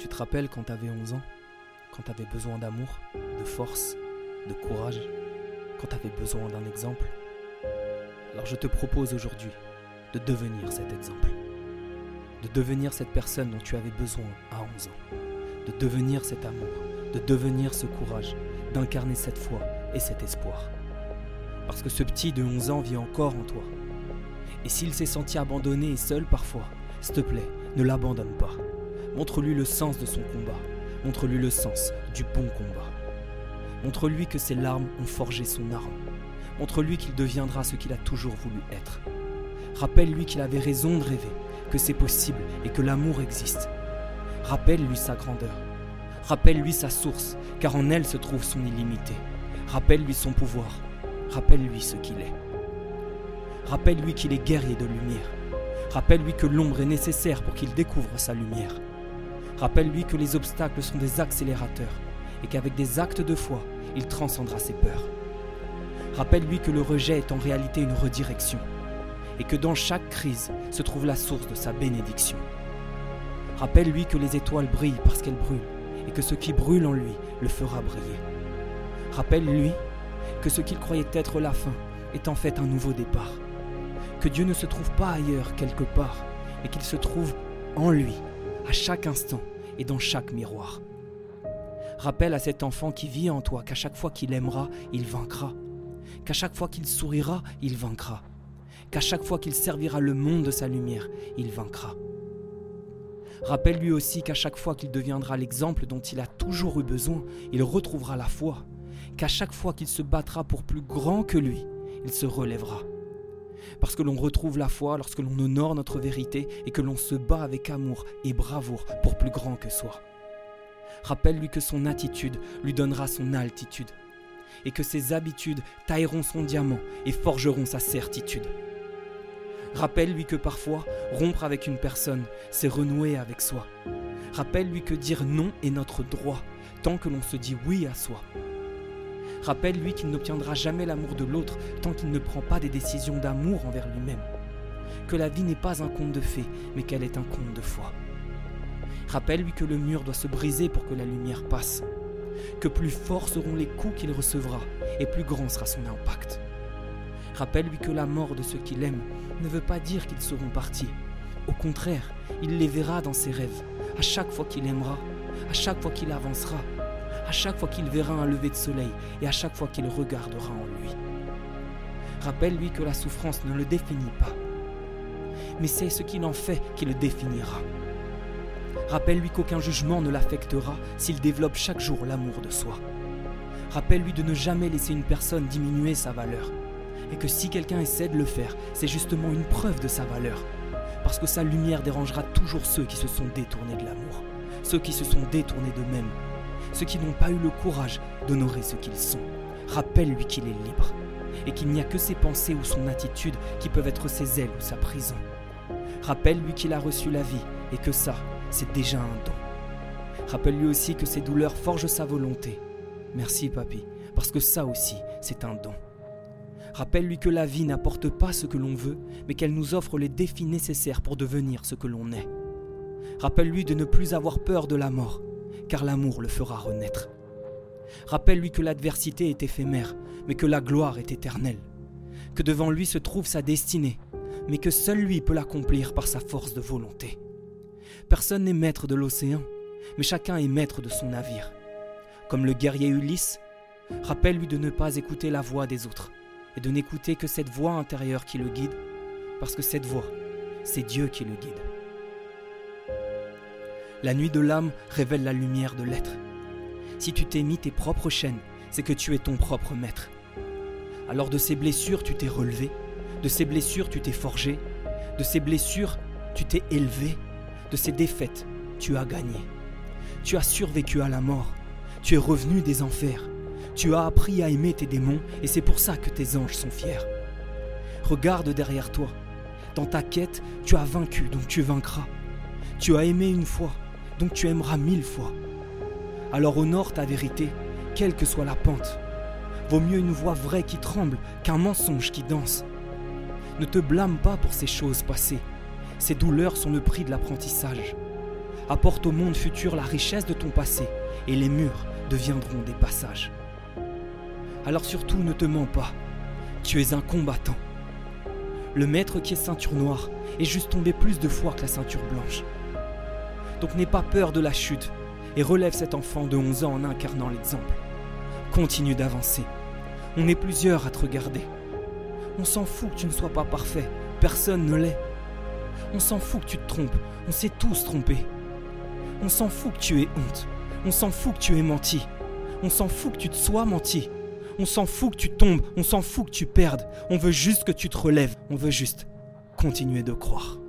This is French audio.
Tu te rappelles quand t'avais 11 ans Quand t'avais besoin d'amour, de force, de courage Quand t'avais besoin d'un exemple? Alors je te propose aujourd'hui de devenir cet exemple. De devenir cette personne dont tu avais besoin à 11 ans. De devenir cet amour, de devenir ce courage, d'incarner cette foi et cet espoir. Parce que ce petit de 11 ans vit encore en toi. Et s'il s'est senti abandonné et seul parfois, s'il te plaît, ne l'abandonne pas. Montre-lui le sens de son combat. Montre-lui le sens du bon combat. Montre-lui que ses larmes ont forgé son arme. Montre-lui qu'il deviendra ce qu'il a toujours voulu être. Rappelle-lui qu'il avait raison de rêver, que c'est possible et que l'amour existe. Rappelle-lui sa grandeur. Rappelle-lui sa source, car en elle se trouve son illimité. Rappelle-lui son pouvoir. Rappelle-lui ce qu'il est. Rappelle-lui qu'il est guerrier de lumière. Rappelle-lui que l'ombre est nécessaire pour qu'il découvre sa lumière. Rappelle-lui que les obstacles sont des accélérateurs et qu'avec des actes de foi, il transcendra ses peurs. Rappelle-lui que le rejet est en réalité une redirection et que dans chaque crise se trouve la source de sa bénédiction. Rappelle-lui que les étoiles brillent parce qu'elles brûlent et que ce qui brûle en lui le fera briller. Rappelle-lui que ce qu'il croyait être la fin est en fait un nouveau départ. Que Dieu ne se trouve pas ailleurs quelque part, mais qu'il se trouve en lui, à chaque instant et dans chaque miroir. Rappelle à cet enfant qui vit en toi qu'à chaque fois qu'il aimera, il vaincra. Qu'à chaque fois qu'il sourira, il vaincra. Qu'à chaque fois qu'il servira le monde de sa lumière, il vaincra. Rappelle-lui aussi qu'à chaque fois qu'il deviendra l'exemple dont il a toujours eu besoin, il retrouvera la foi. Qu'à chaque fois qu'il se battra pour plus grand que lui, il se relèvera. Parce que l'on retrouve la foi lorsque l'on honore notre vérité et que l'on se bat avec amour et bravoure pour plus grand que soi. Rappelle-lui que son attitude lui donnera son altitude et que ses habitudes tailleront son diamant et forgeront sa certitude. Rappelle-lui que parfois, rompre avec une personne, c'est renouer avec soi. Rappelle-lui que dire non est notre droit, tant que l'on se dit oui à soi. Rappelle-lui qu'il n'obtiendra jamais l'amour de l'autre tant qu'il ne prend pas des décisions d'amour envers lui-même. Que la vie n'est pas un conte de fées, mais qu'elle est un conte de foi. Rappelle-lui que le mur doit se briser pour que la lumière passe. Que plus forts seront les coups qu'il recevra, et plus grand sera son impact. Rappelle-lui que la mort de ceux qu'il aime ne veut pas dire qu'ils seront partis. Au contraire, il les verra dans ses rêves, à chaque fois qu'il aimera, à chaque fois qu'il avancera, à chaque fois qu'il verra un lever de soleil et à chaque fois qu'il regardera en lui. Rappelle-lui que la souffrance ne le définit pas, mais c'est ce qu'il en fait qui le définira. Rappelle-lui qu'aucun jugement ne l'affectera s'il développe chaque jour l'amour de soi. Rappelle-lui de ne jamais laisser une personne diminuer sa valeur, et que si quelqu'un essaie de le faire, c'est justement une preuve de sa valeur, parce que sa lumière dérangera toujours ceux qui se sont détournés de l'amour, ceux qui se sont détournés d'eux-mêmes, ceux qui n'ont pas eu le courage d'honorer ce qu'ils sont. Rappelle-lui qu'il est libre, et qu'il n'y a que ses pensées ou son attitude qui peuvent être ses ailes ou sa prison. Rappelle-lui qu'il a reçu la vie, et que ça, c'est déjà un don. Rappelle-lui aussi que ses douleurs forgent sa volonté. Merci, papy, parce que ça aussi, c'est un don. Rappelle-lui que la vie n'apporte pas ce que l'on veut, mais qu'elle nous offre les défis nécessaires pour devenir ce que l'on est. Rappelle-lui de ne plus avoir peur de la mort, car l'amour le fera renaître. Rappelle-lui que l'adversité est éphémère, mais que la gloire est éternelle. Que devant lui se trouve sa destinée, mais que seul lui peut l'accomplir par sa force de volonté. Personne n'est maître de l'océan, mais chacun est maître de son navire. Comme le guerrier Ulysse, rappelle-lui de ne pas écouter la voix des autres, et de n'écouter que cette voix intérieure qui le guide, parce que cette voix, c'est Dieu qui le guide. La nuit de l'âme révèle la lumière de l'être. Si tu t'es mis tes propres chaînes, c'est que tu es ton propre maître. Alors de ces blessures, tu t'es relevé, de ces blessures, tu t'es forgé, de ces blessures, tu t'es élevé, de ces défaites, tu as gagné. Tu as survécu à la mort, tu es revenu des enfers, tu as appris à aimer tes démons et c'est pour ça que tes anges sont fiers. Regarde derrière toi. Dans ta quête, tu as vaincu, donc tu vaincras. Tu as aimé une fois, donc tu aimeras mille fois. Alors honore ta vérité, quelle que soit la pente. Vaut mieux une voix vraie qui tremble qu'un mensonge qui danse. Ne te blâme pas pour ces choses passées. Ces douleurs sont le prix de l'apprentissage. Apporte au monde futur la richesse de ton passé et les murs deviendront des passages. Alors surtout ne te mens pas, tu es un combattant. Le maître qui est ceinture noire est juste tombé plus de fois que la ceinture blanche. Donc n'aie pas peur de la chute et relève cet enfant de 11 ans en incarnant l'exemple. Continue d'avancer. On est plusieurs à te regarder. On s'en fout que tu ne sois pas parfait. Personne ne l'est. On s'en fout que tu te trompes. On s'est tous trompés. On s'en fout que tu aies honte. On s'en fout que tu aies menti. On s'en fout que tu te sois menti. On s'en fout que tu tombes. On s'en fout que tu perdes. On veut juste que tu te relèves. On veut juste continuer de croire.